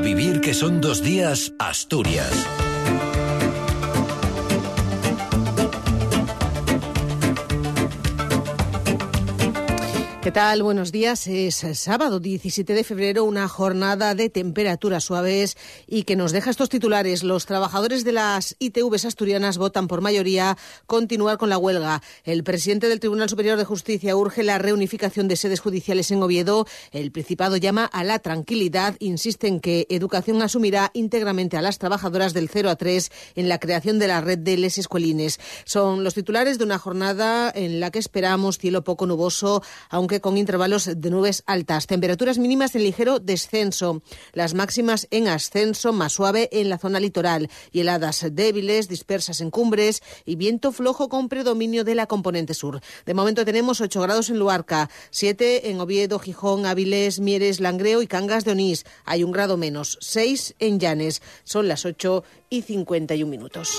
Vivir que son dos días, Asturias. ¿Qué tal? Buenos días. Es sábado 17 de febrero, una jornada de temperaturas suaves y que nos deja estos titulares. Los trabajadores de las ITVs asturianas votan por mayoría continuar con la huelga. El presidente del Tribunal Superior de Justicia urge la reunificación de sedes judiciales en Oviedo. El Principado llama a la tranquilidad. Insiste en que Educación asumirá íntegramente a las trabajadoras del 0 a 3 en la creación de la red de les escuelines. Son los titulares de una jornada en la que esperamos cielo poco nuboso, aunque con intervalos de nubes altas. Temperaturas mínimas en ligero descenso. Las máximas en ascenso, más suave en la zona litoral. Y heladas débiles, dispersas en cumbres y viento flojo con predominio de la componente sur. De momento tenemos 8 grados en Luarca, 7 en Oviedo, Gijón, Áviles, Mieres, Langreo y Cangas de Onís. Hay un grado menos, 6 en Llanes. Son las 8 y 51 minutos.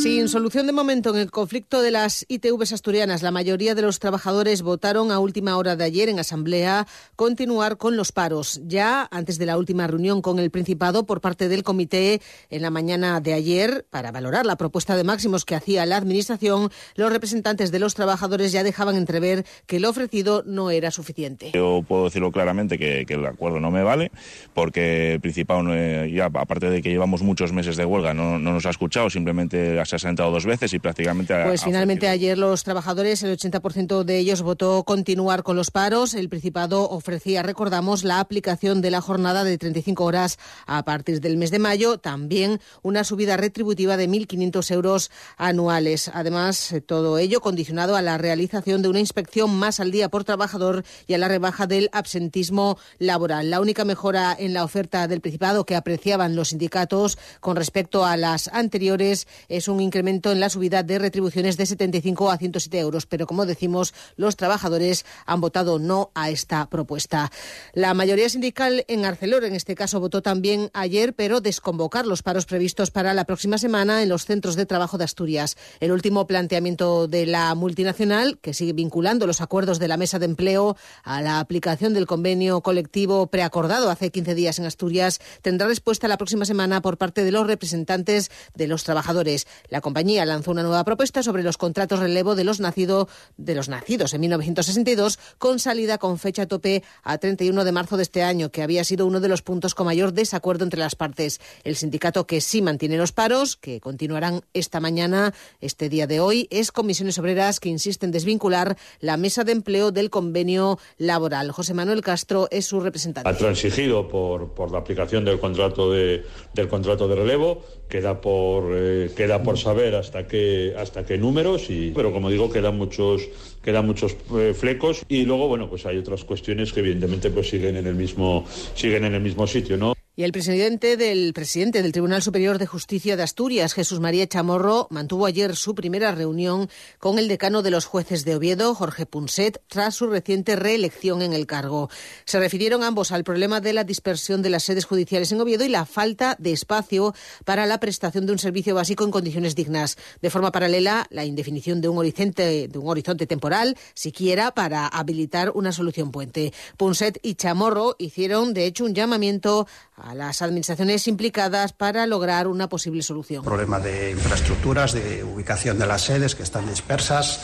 Sin solución de momento en el conflicto de las ITVs asturianas, la mayoría de los trabajadores votaron a última hora de ayer en asamblea continuar con los paros. Ya antes de la última reunión con el Principado por parte del comité en la mañana de ayer para valorar la propuesta de máximos que hacía la administración, los representantes de los trabajadores ya dejaban entrever que lo ofrecido no era suficiente. Yo puedo decirlo claramente que, el acuerdo no me vale porque el Principado, ya aparte de que llevamos muchos meses de huelga, no, no nos ha escuchado, simplemente se ha sentado dos veces y prácticamente... Pues finalmente ayer los trabajadores, el 80% de ellos votó continuar con los paros. El Principado ofrecía, recordamos, la aplicación de la jornada de 35 horas a partir del mes de mayo, también una subida retributiva de 1.500 euros anuales. Además, todo ello condicionado a la realización de una inspección más al día por trabajador y a la rebaja del absentismo laboral. La única mejora en la oferta del Principado que apreciaban los sindicatos con respecto a las anteriores es un incremento en la subida de retribuciones de 75 a 107 euros. Pero, como decimos, los trabajadores han votado no a esta propuesta. La mayoría sindical en Arcelor, en este caso, votó también ayer, pero desconvocar los paros previstos para la próxima semana en los centros de trabajo de Asturias. El último planteamiento de la multinacional, que sigue vinculando los acuerdos de la mesa de empleo a la aplicación del convenio colectivo preacordado hace 15 días en Asturias, tendrá respuesta la próxima semana por parte de los representantes de los trabajadores. La compañía lanzó una nueva propuesta sobre los contratos relevo de los, nacido, de los nacidos en 1962 con salida con fecha tope a 31 de marzo de este año, que había sido uno de los puntos con mayor desacuerdo entre las partes. El sindicato que sí mantiene los paros, que continuarán esta mañana, este día de hoy, es Comisiones Obreras, que insiste en desvincular la mesa de empleo del convenio laboral. José Manuel Castro es su representante. Ha transigido por, por la aplicación del contrato de, del contrato de relevo, queda por, eh, queda por saber hasta qué, hasta qué números, y, pero como digo, quedan muchos, quedan muchos eh, flecos y luego, bueno, pues hay otras cuestiones que evidentemente pues siguen en el mismo, siguen en el mismo sitio, ¿no? Y el presidente del presidente del Tribunal Superior de Justicia de Asturias, Jesús María Chamorro, mantuvo ayer su primera reunión con el decano de los jueces de Oviedo, Jorge Punset, tras su reciente reelección en el cargo. Se refirieron ambos al problema de la dispersión de las sedes judiciales en Oviedo y la falta de espacio para la prestación de un servicio básico en condiciones dignas. De forma paralela, la indefinición de un horizonte, de un horizonte temporal, siquiera para habilitar una solución puente. Punset y Chamorro hicieron, de hecho, un llamamiento a las administraciones implicadas para lograr una posible solución. Problema de infraestructuras, de ubicación de las sedes que están dispersas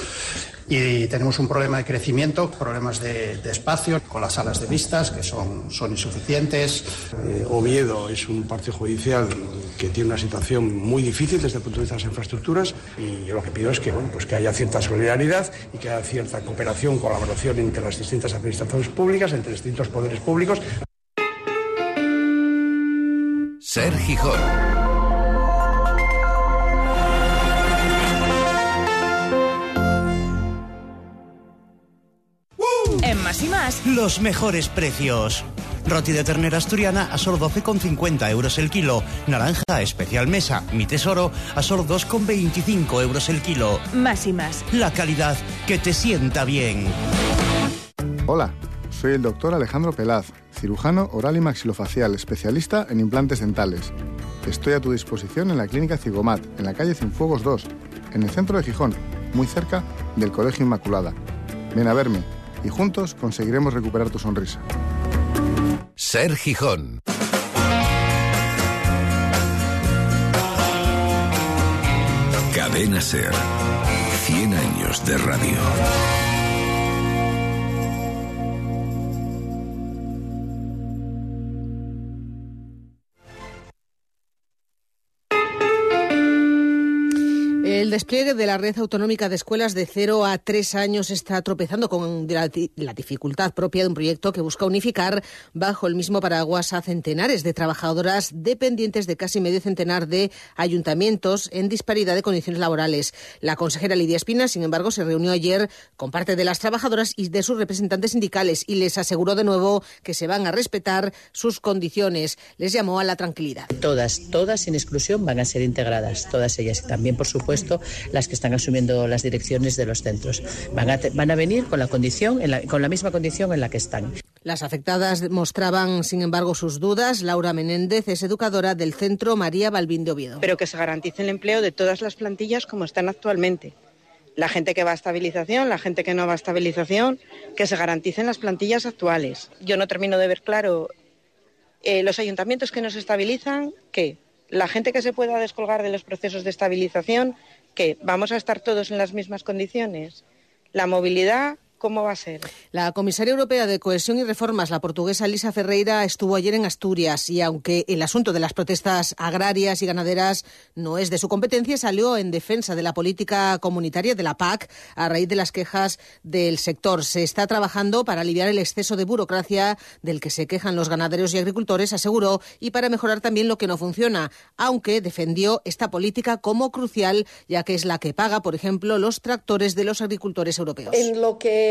y tenemos un problema de crecimiento, problemas de, espacio con las salas de vistas que son, son insuficientes. Eh, Oviedo es un partido judicial que tiene una situación muy difícil desde el punto de vista de las infraestructuras y yo lo que pido es que, bueno, pues que haya cierta solidaridad y que haya cierta cooperación, colaboración entre las distintas administraciones públicas, entre distintos poderes públicos. Ser Gijón. En más y más, los mejores precios. Roti de ternera asturiana a solo 12,50 euros el kilo. Naranja especial mesa, mi tesoro, a solo 2,25 euros el kilo. Más y más. La calidad que te sienta bien. Hola, soy el doctor Alejandro Pelaz, cirujano oral y maxilofacial, especialista en implantes dentales. Estoy a tu disposición en la clínica Cigomat, en la calle Cienfuegos 2, en el centro de Gijón, muy cerca del Colegio Inmaculada. Ven a verme y juntos conseguiremos recuperar tu sonrisa. Ser Gijón. Cadena Ser. 100 años de radio. Despliegue de la red autonómica de escuelas de 0 a 3 años está tropezando con la, la, dificultad propia de un proyecto que busca unificar bajo el mismo paraguas a centenares de trabajadoras dependientes de casi medio centenar de ayuntamientos en disparidad de condiciones laborales. La consejera Lidia Espina, sin embargo, se reunió ayer con parte de las trabajadoras y de sus representantes sindicales y les aseguró de nuevo que se van a respetar sus condiciones. Les llamó a la tranquilidad. Todas, todas sin exclusión van a ser integradas, todas ellas. También, por supuesto, las que están asumiendo las direcciones de los centros. Van a, van a venir con la, condición, en la, con la misma condición en la que están. Las afectadas mostraban, sin embargo, sus dudas. Laura Menéndez es educadora del Centro María Balbín de Oviedo. Pero que se garantice el empleo de todas las plantillas como están actualmente. La gente que va a estabilización, la gente que no va a estabilización, que se garanticen las plantillas actuales. Yo no termino de ver claro eh, los ayuntamientos que nos estabilizan, ¿qué? La gente que se pueda descolgar de los procesos de estabilización, ¿qué? ¿Vamos a estar todos en las mismas condiciones? La movilidad ¿Cómo va a ser? La comisaria europea de Cohesión y Reformas, la portuguesa Lisa Ferreira, estuvo ayer en Asturias y aunque el asunto de las protestas agrarias y ganaderas no es de su competencia, salió en defensa de la política comunitaria de la PAC a raíz de las quejas del sector. Se está trabajando para aliviar el exceso de burocracia del que se quejan los ganaderos y agricultores, aseguró, y para mejorar también lo que no funciona, aunque defendió esta política como crucial, ya que es la que paga, por ejemplo, los tractores de los agricultores europeos. En lo que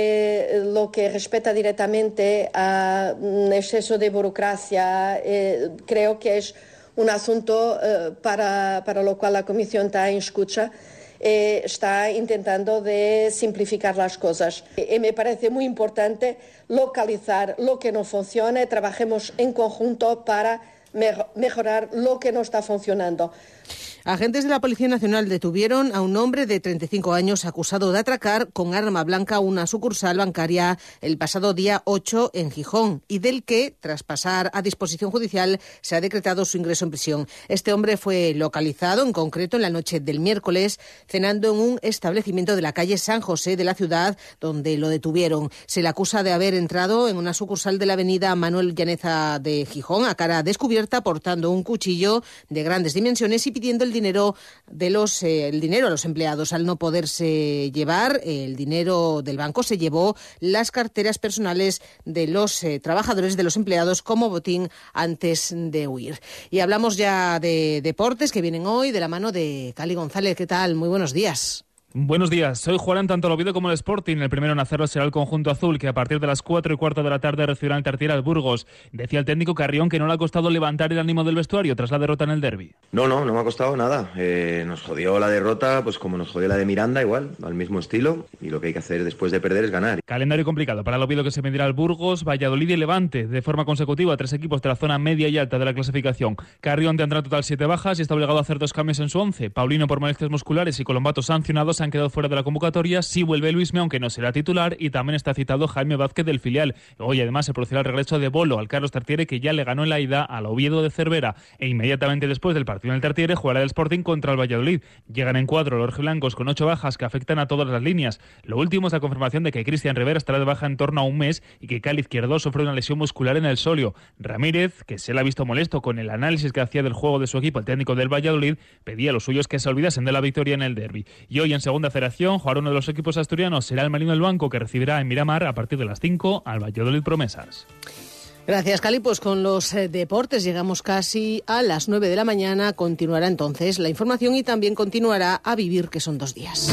lo que respecta directamente a un exceso de burocracia, eh, creo que es un asunto eh, para, para, lo cual la Comisión está en escucha. Eh, está intentando de simplificar las cosas. Me parece muy importante localizar lo que no funciona y trabajemos en conjunto para mejorar lo que no está funcionando. Agentes de la Policía Nacional detuvieron a un hombre de 35 años acusado de atracar con arma blanca una sucursal bancaria el pasado día 8 en Gijón y del que, tras pasar a disposición judicial, se ha decretado su ingreso en prisión. Este hombre fue localizado, en concreto en la noche del miércoles, cenando en un establecimiento de la calle San José de la ciudad, donde lo detuvieron. Se le acusa de haber entrado en una sucursal de la avenida Manuel Llaneza de Gijón a cara descubierta portando un cuchillo de grandes dimensiones y pidiendo el dinero de los eh, el dinero a los empleados al no poderse llevar el dinero del banco se llevó las carteras personales de los eh, trabajadores de los empleados como botín antes de huir. Y hablamos ya de deportes que vienen hoy de la mano de Cali González. Qué tal muy buenos días Buenos días, soy Juan tanto el Oviedo como el Sporting. El primero en hacerlo será el conjunto azul, que a partir de las 4 y cuarto de la tarde recibirá el Tartier al Burgos. Decía el técnico Carrión que no le ha costado levantar el ánimo del vestuario tras la derrota en el derby. No, no, no me ha costado nada. Eh, nos jodió la derrota, pues como nos jodió la de Miranda, igual, al mismo estilo. Y lo que hay que hacer después de perder es ganar. Calendario complicado para el Oviedo que se medirá al Burgos, Valladolid y Levante, de forma consecutiva, tres equipos de la zona media y alta de la clasificación. Carrión tendrá total siete bajas y está obligado a hacer dos cambios en su once. Paulino por molestias musculares y Colombato sancionados han quedado fuera de la convocatoria sí vuelve Luisme, aunque no será titular, y también está citado Jaime Vázquez del filial. Hoy además se producirá el regreso de Bolo al Carlos Tartiere, que ya le ganó en la ida al Oviedo de Cervera, e inmediatamente después del partido en el Tartiere jugará el Sporting contra el Valladolid. Llegan en cuatro los blancos con ocho bajas que afectan a todas las líneas. Lo último es la confirmación de que Cristian Rivera estará de baja en torno a un mes y que Cali Izquierdo sufre una lesión muscular en el solio. Ramírez, que se le ha visto molesto con el análisis que hacía del juego de su equipo el técnico del Valladolid, pedía a los suyos que se olvidasen de la victoria en el derby. Y hoy en segunda federación jugará uno de los equipos asturianos será el Marino del Banco que recibirá en Miramar a partir de las 5 al Valladolid Promesas. Gracias, Cali. Pues con los eh, deportes llegamos casi a las 9 de la mañana. Continuará entonces la información y también continuará a vivir, que son dos días.